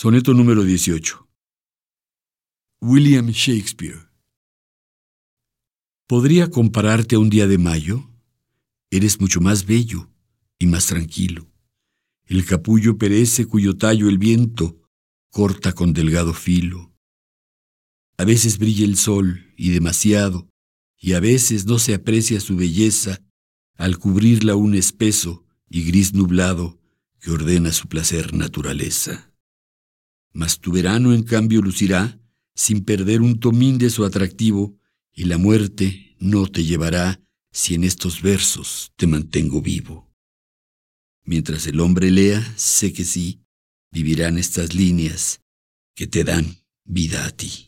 Soneto número 18. William Shakespeare. ¿Podría compararte a un día de mayo? Eres mucho más bello y más tranquilo. El capullo perece cuyo tallo el viento corta con delgado filo. A veces brilla el sol y demasiado, y a veces no se aprecia su belleza al cubrirla un espeso y gris nublado que ordena su placer naturaleza mas tu verano en cambio lucirá sin perder un tomín de su atractivo, y la muerte no te llevará si en estos versos te mantengo vivo. Mientras el hombre lea, sé que sí, vivirán estas líneas que te dan vida a ti.